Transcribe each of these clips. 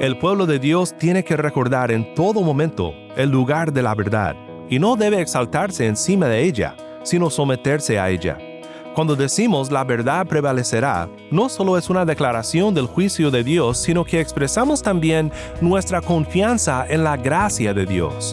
El pueblo de Dios tiene que recordar en todo momento el lugar de la verdad y no debe exaltarse encima de ella, sino someterse a ella. Cuando decimos la verdad prevalecerá, no solo es una declaración del juicio de Dios, sino que expresamos también nuestra confianza en la gracia de Dios.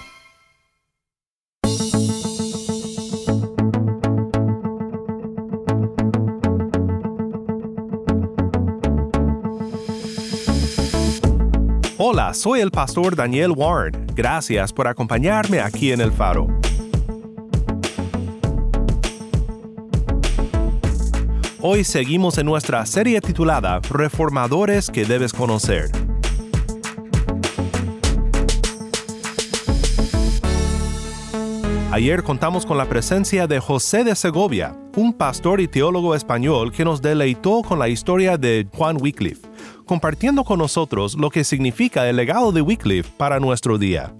Soy el pastor Daniel Warren. Gracias por acompañarme aquí en El Faro. Hoy seguimos en nuestra serie titulada Reformadores que debes conocer. Ayer contamos con la presencia de José de Segovia, un pastor y teólogo español que nos deleitó con la historia de Juan Wycliffe, compartiendo con nosotros lo que significa el legado de Wycliffe para nuestro día.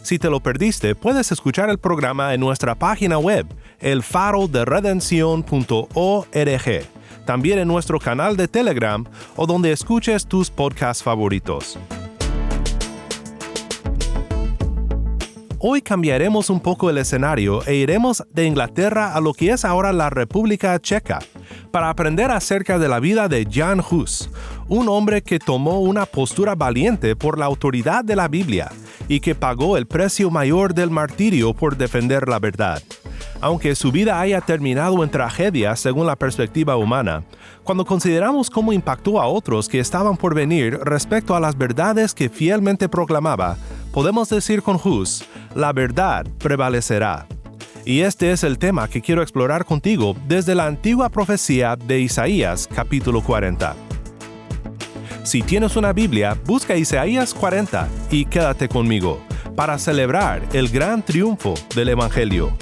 Si te lo perdiste, puedes escuchar el programa en nuestra página web, elfaroderedención.org, también en nuestro canal de Telegram o donde escuches tus podcasts favoritos. Hoy cambiaremos un poco el escenario e iremos de Inglaterra a lo que es ahora la República Checa, para aprender acerca de la vida de Jan Hus, un hombre que tomó una postura valiente por la autoridad de la Biblia y que pagó el precio mayor del martirio por defender la verdad. Aunque su vida haya terminado en tragedia según la perspectiva humana, cuando consideramos cómo impactó a otros que estaban por venir respecto a las verdades que fielmente proclamaba, podemos decir con Hus, la verdad prevalecerá. Y este es el tema que quiero explorar contigo desde la antigua profecía de Isaías capítulo 40. Si tienes una Biblia, busca Isaías 40 y quédate conmigo para celebrar el gran triunfo del Evangelio.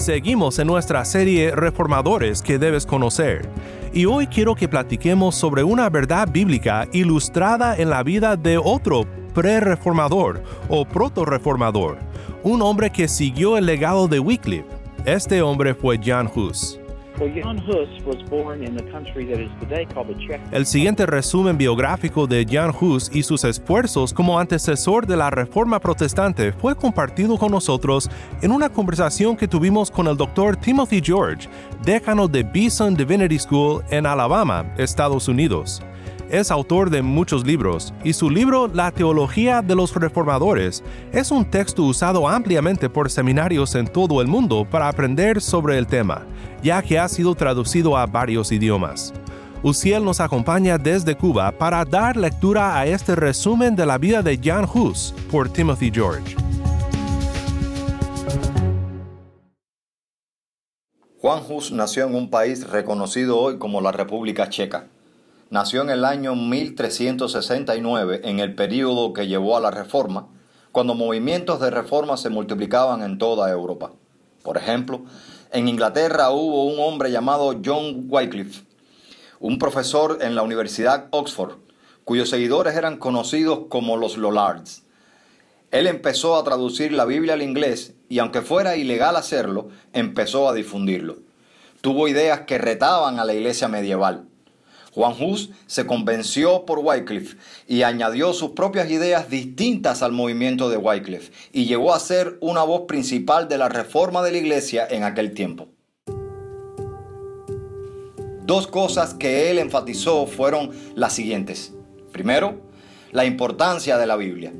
Seguimos en nuestra serie Reformadores que debes conocer, y hoy quiero que platiquemos sobre una verdad bíblica ilustrada en la vida de otro pre-reformador o proto-reformador, un hombre que siguió el legado de Wycliffe. Este hombre fue Jan Hus. El siguiente resumen biográfico de Jan Hus y sus esfuerzos como antecesor de la Reforma Protestante fue compartido con nosotros en una conversación que tuvimos con el Dr. Timothy George, decano de Beeson Divinity School en Alabama, Estados Unidos. Es autor de muchos libros y su libro La Teología de los Reformadores es un texto usado ampliamente por seminarios en todo el mundo para aprender sobre el tema, ya que ha sido traducido a varios idiomas. Uciel nos acompaña desde Cuba para dar lectura a este resumen de la vida de Jan Hus por Timothy George. Juan Hus nació en un país reconocido hoy como la República Checa. Nació en el año 1369, en el período que llevó a la Reforma, cuando movimientos de reforma se multiplicaban en toda Europa. Por ejemplo, en Inglaterra hubo un hombre llamado John Wycliffe, un profesor en la Universidad Oxford, cuyos seguidores eran conocidos como los Lollards. Él empezó a traducir la Biblia al inglés y aunque fuera ilegal hacerlo, empezó a difundirlo. Tuvo ideas que retaban a la iglesia medieval. Juan Hus se convenció por Wycliffe y añadió sus propias ideas distintas al movimiento de Wycliffe y llegó a ser una voz principal de la reforma de la iglesia en aquel tiempo. Dos cosas que él enfatizó fueron las siguientes. Primero, la importancia de la Biblia.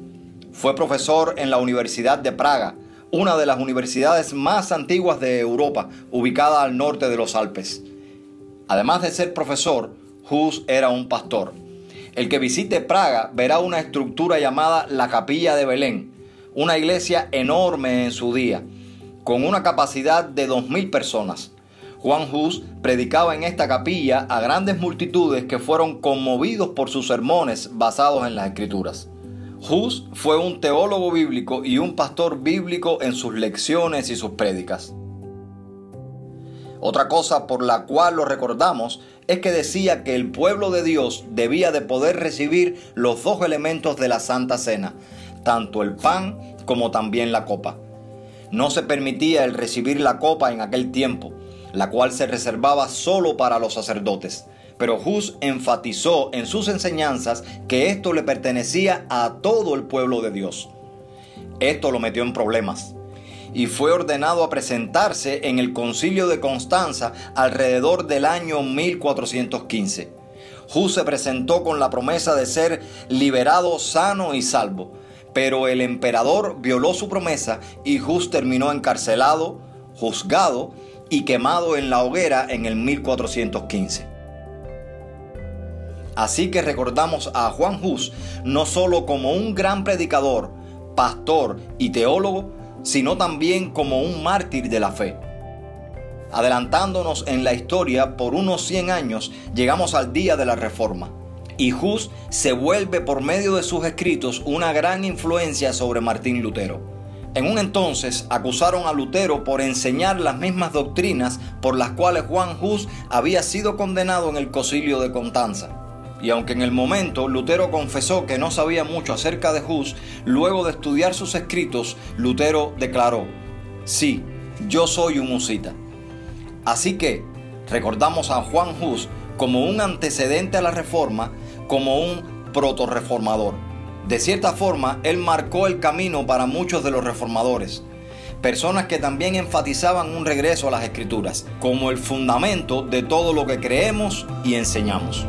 Fue profesor en la Universidad de Praga, una de las universidades más antiguas de Europa, ubicada al norte de los Alpes. Además de ser profesor, Hus era un pastor. El que visite Praga verá una estructura llamada la Capilla de Belén, una iglesia enorme en su día, con una capacidad de 2.000 personas. Juan Hus predicaba en esta capilla a grandes multitudes que fueron conmovidos por sus sermones basados en las escrituras. Hus fue un teólogo bíblico y un pastor bíblico en sus lecciones y sus prédicas. Otra cosa por la cual lo recordamos es que decía que el pueblo de Dios debía de poder recibir los dos elementos de la Santa Cena, tanto el pan como también la copa. No se permitía el recibir la copa en aquel tiempo, la cual se reservaba solo para los sacerdotes pero Hus enfatizó en sus enseñanzas que esto le pertenecía a todo el pueblo de Dios. Esto lo metió en problemas y fue ordenado a presentarse en el concilio de Constanza alrededor del año 1415. Hus se presentó con la promesa de ser liberado sano y salvo, pero el emperador violó su promesa y Hus terminó encarcelado, juzgado y quemado en la hoguera en el 1415. Así que recordamos a Juan Hus no solo como un gran predicador, pastor y teólogo, sino también como un mártir de la fe. Adelantándonos en la historia por unos 100 años, llegamos al día de la Reforma. Y Hus se vuelve por medio de sus escritos una gran influencia sobre Martín Lutero. En un entonces acusaron a Lutero por enseñar las mismas doctrinas por las cuales Juan Hus había sido condenado en el concilio de Constanza. Y aunque en el momento Lutero confesó que no sabía mucho acerca de Hus, luego de estudiar sus escritos, Lutero declaró, sí, yo soy un husita. Así que recordamos a Juan Hus como un antecedente a la reforma, como un proto-reformador. De cierta forma, él marcó el camino para muchos de los reformadores, personas que también enfatizaban un regreso a las escrituras, como el fundamento de todo lo que creemos y enseñamos.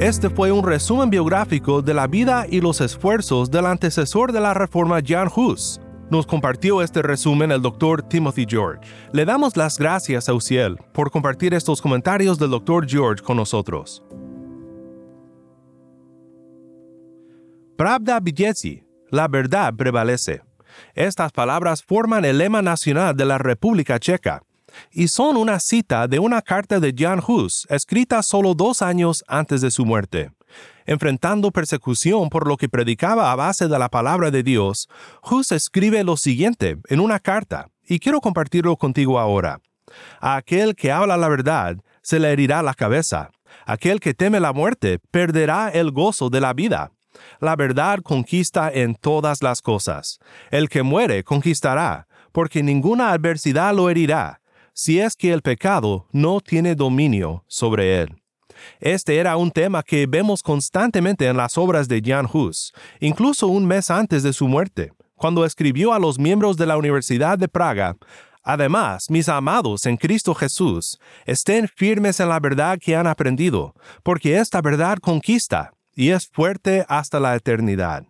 Este fue un resumen biográfico de la vida y los esfuerzos del antecesor de la Reforma Jan Hus. Nos compartió este resumen el Dr. Timothy George. Le damos las gracias a Uciel por compartir estos comentarios del Dr. George con nosotros. Pravda Bidetsi, la verdad prevalece. Estas palabras forman el lema nacional de la República Checa y son una cita de una carta de Jan Hus escrita solo dos años antes de su muerte. Enfrentando persecución por lo que predicaba a base de la palabra de Dios, Hus escribe lo siguiente en una carta, y quiero compartirlo contigo ahora. A aquel que habla la verdad, se le herirá la cabeza. Aquel que teme la muerte, perderá el gozo de la vida. La verdad conquista en todas las cosas. El que muere conquistará, porque ninguna adversidad lo herirá si es que el pecado no tiene dominio sobre él. Este era un tema que vemos constantemente en las obras de Jan Hus, incluso un mes antes de su muerte, cuando escribió a los miembros de la Universidad de Praga, Además, mis amados en Cristo Jesús, estén firmes en la verdad que han aprendido, porque esta verdad conquista y es fuerte hasta la eternidad.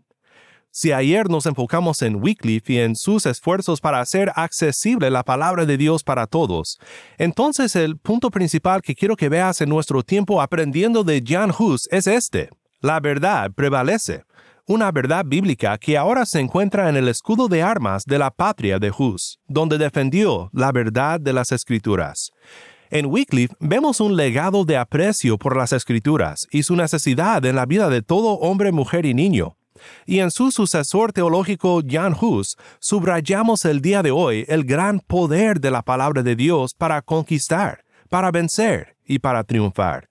Si ayer nos enfocamos en Wycliffe y en sus esfuerzos para hacer accesible la palabra de Dios para todos, entonces el punto principal que quiero que veas en nuestro tiempo aprendiendo de Jan Hus es este. La verdad prevalece. Una verdad bíblica que ahora se encuentra en el escudo de armas de la patria de Hus, donde defendió la verdad de las escrituras. En Wycliffe vemos un legado de aprecio por las escrituras y su necesidad en la vida de todo hombre, mujer y niño, y en su sucesor teológico Jan Hus subrayamos el día de hoy el gran poder de la palabra de Dios para conquistar, para vencer y para triunfar.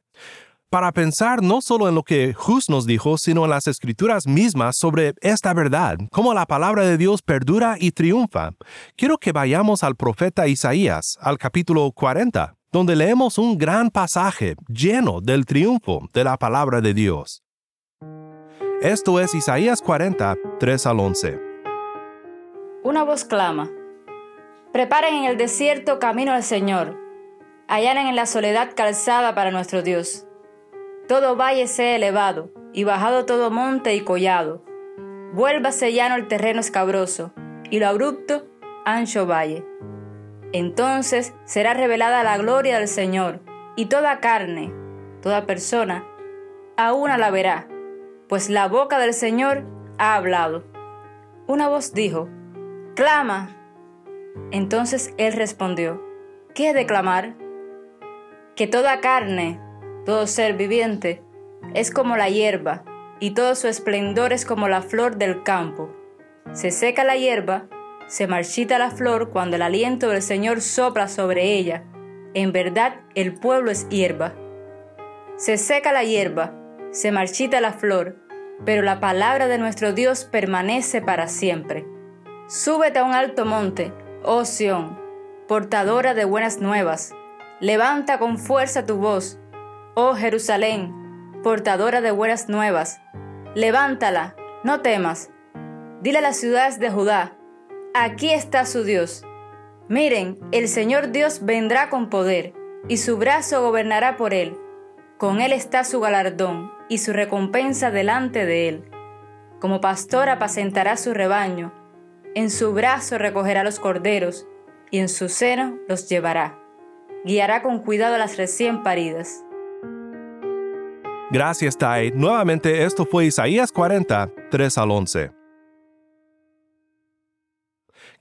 Para pensar no solo en lo que Hus nos dijo, sino en las escrituras mismas sobre esta verdad, cómo la palabra de Dios perdura y triunfa, quiero que vayamos al profeta Isaías, al capítulo 40, donde leemos un gran pasaje lleno del triunfo de la palabra de Dios. Esto es Isaías 40, 3 al 11. Una voz clama, Preparen en el desierto camino al Señor. Allanen en la soledad calzada para nuestro Dios. Todo valle sea elevado, y bajado todo monte y collado. Vuélvase llano el terreno escabroso, y lo abrupto, ancho valle. Entonces será revelada la gloria del Señor, y toda carne, toda persona, a una la verá, pues la boca del Señor ha hablado. Una voz dijo, Clama. Entonces él respondió, ¿qué he de clamar? Que toda carne, todo ser viviente, es como la hierba, y todo su esplendor es como la flor del campo. Se seca la hierba, se marchita la flor cuando el aliento del Señor sopla sobre ella. En verdad el pueblo es hierba. Se seca la hierba, se marchita la flor, pero la palabra de nuestro Dios permanece para siempre. Súbete a un alto monte, oh Sión, portadora de buenas nuevas. Levanta con fuerza tu voz, oh Jerusalén, portadora de buenas nuevas. Levántala, no temas. Dile a las ciudades de Judá, aquí está su Dios. Miren, el Señor Dios vendrá con poder, y su brazo gobernará por él. Con él está su galardón y su recompensa delante de él. Como pastor apacentará su rebaño, en su brazo recogerá los corderos, y en su seno los llevará. Guiará con cuidado a las recién paridas. Gracias, Tai. Nuevamente, esto fue Isaías 40, 3 al 11.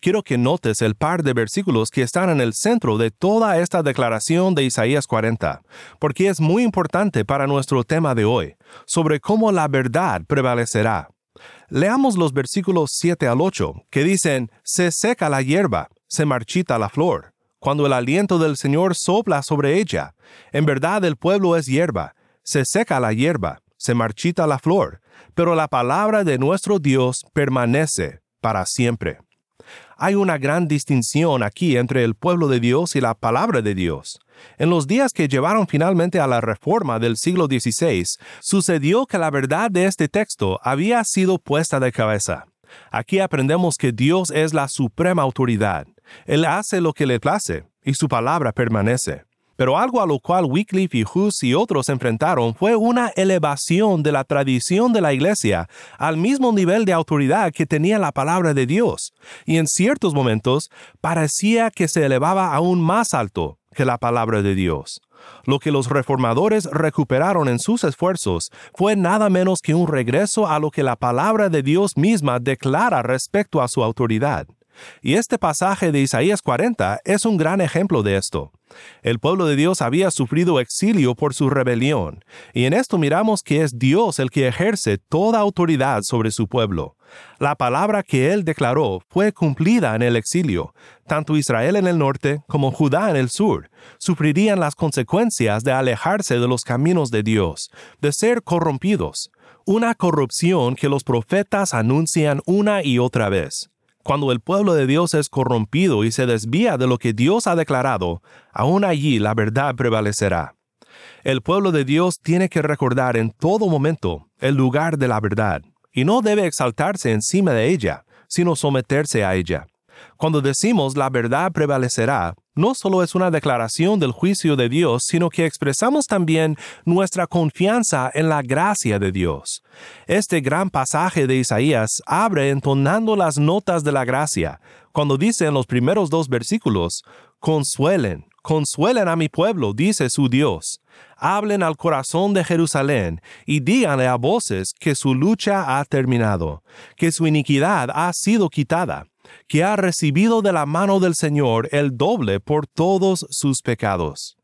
Quiero que notes el par de versículos que están en el centro de toda esta declaración de Isaías 40, porque es muy importante para nuestro tema de hoy, sobre cómo la verdad prevalecerá. Leamos los versículos 7 al 8, que dicen, Se seca la hierba, se marchita la flor, cuando el aliento del Señor sopla sobre ella. En verdad el pueblo es hierba, se seca la hierba, se marchita la flor, pero la palabra de nuestro Dios permanece para siempre. Hay una gran distinción aquí entre el pueblo de Dios y la palabra de Dios. En los días que llevaron finalmente a la reforma del siglo XVI, sucedió que la verdad de este texto había sido puesta de cabeza. Aquí aprendemos que Dios es la suprema autoridad. Él hace lo que le place y su palabra permanece. Pero algo a lo cual Wycliffe y Hus y otros enfrentaron fue una elevación de la tradición de la Iglesia al mismo nivel de autoridad que tenía la palabra de Dios, y en ciertos momentos parecía que se elevaba aún más alto que la palabra de Dios. Lo que los reformadores recuperaron en sus esfuerzos fue nada menos que un regreso a lo que la palabra de Dios misma declara respecto a su autoridad. Y este pasaje de Isaías 40 es un gran ejemplo de esto. El pueblo de Dios había sufrido exilio por su rebelión, y en esto miramos que es Dios el que ejerce toda autoridad sobre su pueblo. La palabra que él declaró fue cumplida en el exilio. Tanto Israel en el norte como Judá en el sur sufrirían las consecuencias de alejarse de los caminos de Dios, de ser corrompidos, una corrupción que los profetas anuncian una y otra vez. Cuando el pueblo de Dios es corrompido y se desvía de lo que Dios ha declarado, aún allí la verdad prevalecerá. El pueblo de Dios tiene que recordar en todo momento el lugar de la verdad, y no debe exaltarse encima de ella, sino someterse a ella. Cuando decimos la verdad prevalecerá, no solo es una declaración del juicio de Dios, sino que expresamos también nuestra confianza en la gracia de Dios. Este gran pasaje de Isaías abre entonando las notas de la gracia, cuando dice en los primeros dos versículos, Consuelen, consuelen a mi pueblo, dice su Dios. Hablen al corazón de Jerusalén y díganle a voces que su lucha ha terminado, que su iniquidad ha sido quitada que ha recibido de la mano del Señor el doble por todos sus pecados.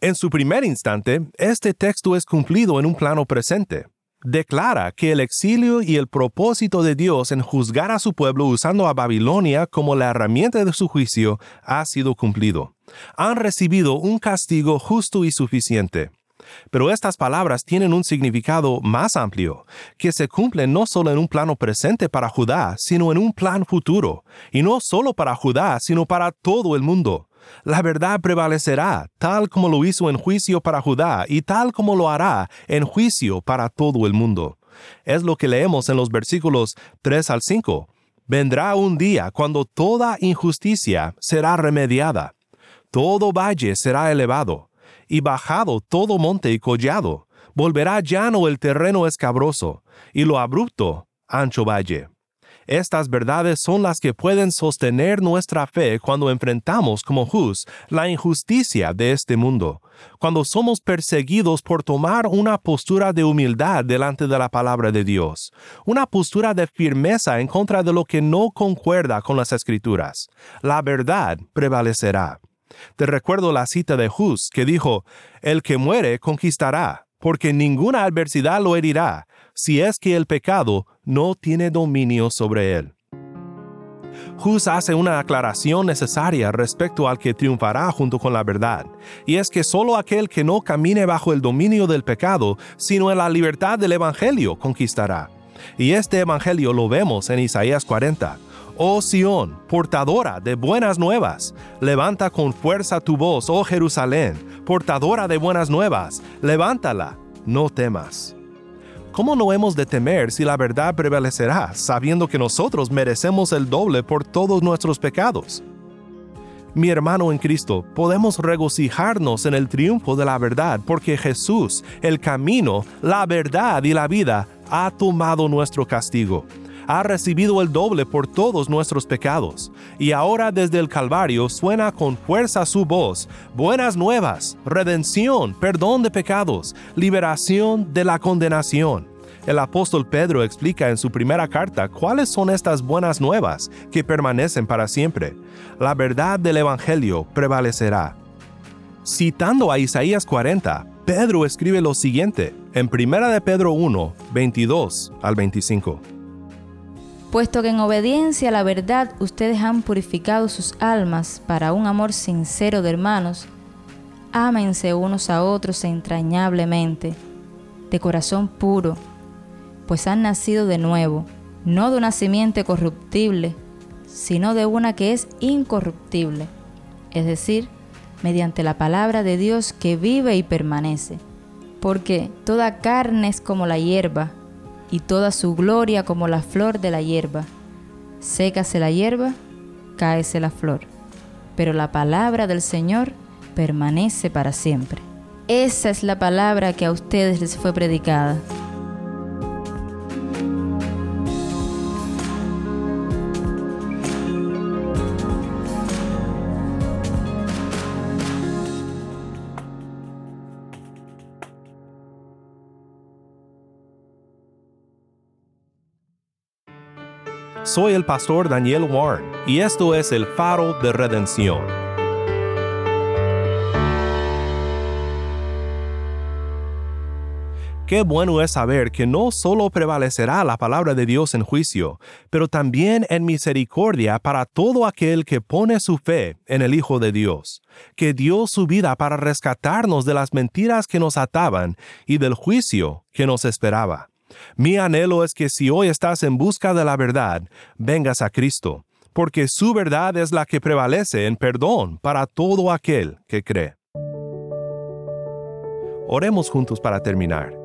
En su primer instante, este texto es cumplido en un plano presente. Declara que el exilio y el propósito de Dios en juzgar a su pueblo usando a Babilonia como la herramienta de su juicio ha sido cumplido. Han recibido un castigo justo y suficiente. Pero estas palabras tienen un significado más amplio, que se cumplen no solo en un plano presente para Judá, sino en un plan futuro, y no solo para Judá, sino para todo el mundo. La verdad prevalecerá, tal como lo hizo en juicio para Judá y tal como lo hará en juicio para todo el mundo. Es lo que leemos en los versículos 3 al 5. Vendrá un día cuando toda injusticia será remediada, todo valle será elevado, y bajado todo monte y collado, volverá llano el terreno escabroso, y lo abrupto ancho valle. Estas verdades son las que pueden sostener nuestra fe cuando enfrentamos como Hus la injusticia de este mundo, cuando somos perseguidos por tomar una postura de humildad delante de la palabra de Dios, una postura de firmeza en contra de lo que no concuerda con las escrituras. La verdad prevalecerá. Te recuerdo la cita de Hus que dijo, El que muere conquistará, porque ninguna adversidad lo herirá, si es que el pecado no tiene dominio sobre él. Hus hace una aclaración necesaria respecto al que triunfará junto con la verdad, y es que solo aquel que no camine bajo el dominio del pecado, sino en la libertad del Evangelio, conquistará. Y este Evangelio lo vemos en Isaías 40. Oh Sión, portadora de buenas nuevas, levanta con fuerza tu voz, oh Jerusalén, portadora de buenas nuevas, levántala, no temas. ¿Cómo no hemos de temer si la verdad prevalecerá, sabiendo que nosotros merecemos el doble por todos nuestros pecados? Mi hermano en Cristo, podemos regocijarnos en el triunfo de la verdad porque Jesús, el camino, la verdad y la vida, ha tomado nuestro castigo ha recibido el doble por todos nuestros pecados, y ahora desde el Calvario suena con fuerza su voz, buenas nuevas, redención, perdón de pecados, liberación de la condenación. El apóstol Pedro explica en su primera carta cuáles son estas buenas nuevas que permanecen para siempre. La verdad del Evangelio prevalecerá. Citando a Isaías 40, Pedro escribe lo siguiente en 1 de Pedro 1, 22 al 25 puesto que en obediencia a la verdad ustedes han purificado sus almas para un amor sincero de hermanos, ámense unos a otros entrañablemente, de corazón puro, pues han nacido de nuevo, no de una simiente corruptible, sino de una que es incorruptible, es decir, mediante la palabra de Dios que vive y permanece. Porque toda carne es como la hierba, y toda su gloria como la flor de la hierba. Sécase la hierba, cáese la flor, pero la palabra del Señor permanece para siempre. Esa es la palabra que a ustedes les fue predicada. Soy el pastor Daniel Warren y esto es el faro de redención. Qué bueno es saber que no solo prevalecerá la palabra de Dios en juicio, pero también en misericordia para todo aquel que pone su fe en el Hijo de Dios, que dio su vida para rescatarnos de las mentiras que nos ataban y del juicio que nos esperaba. Mi anhelo es que si hoy estás en busca de la verdad, vengas a Cristo, porque su verdad es la que prevalece en perdón para todo aquel que cree. Oremos juntos para terminar.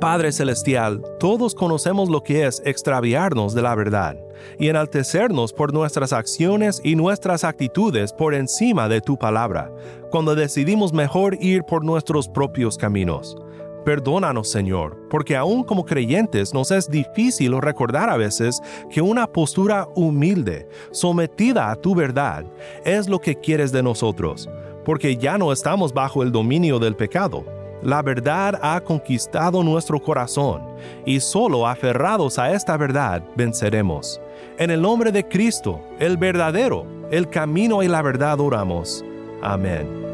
Padre Celestial, todos conocemos lo que es extraviarnos de la verdad y enaltecernos por nuestras acciones y nuestras actitudes por encima de tu palabra, cuando decidimos mejor ir por nuestros propios caminos. Perdónanos, Señor, porque aún como creyentes nos es difícil recordar a veces que una postura humilde, sometida a tu verdad, es lo que quieres de nosotros, porque ya no estamos bajo el dominio del pecado. La verdad ha conquistado nuestro corazón, y solo aferrados a esta verdad venceremos. En el nombre de Cristo, el verdadero, el camino y la verdad oramos. Amén.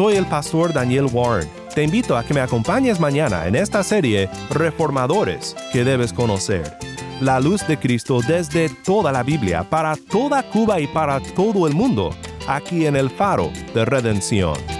Soy el pastor Daniel Warren. Te invito a que me acompañes mañana en esta serie Reformadores que debes conocer. La luz de Cristo desde toda la Biblia, para toda Cuba y para todo el mundo, aquí en el faro de redención.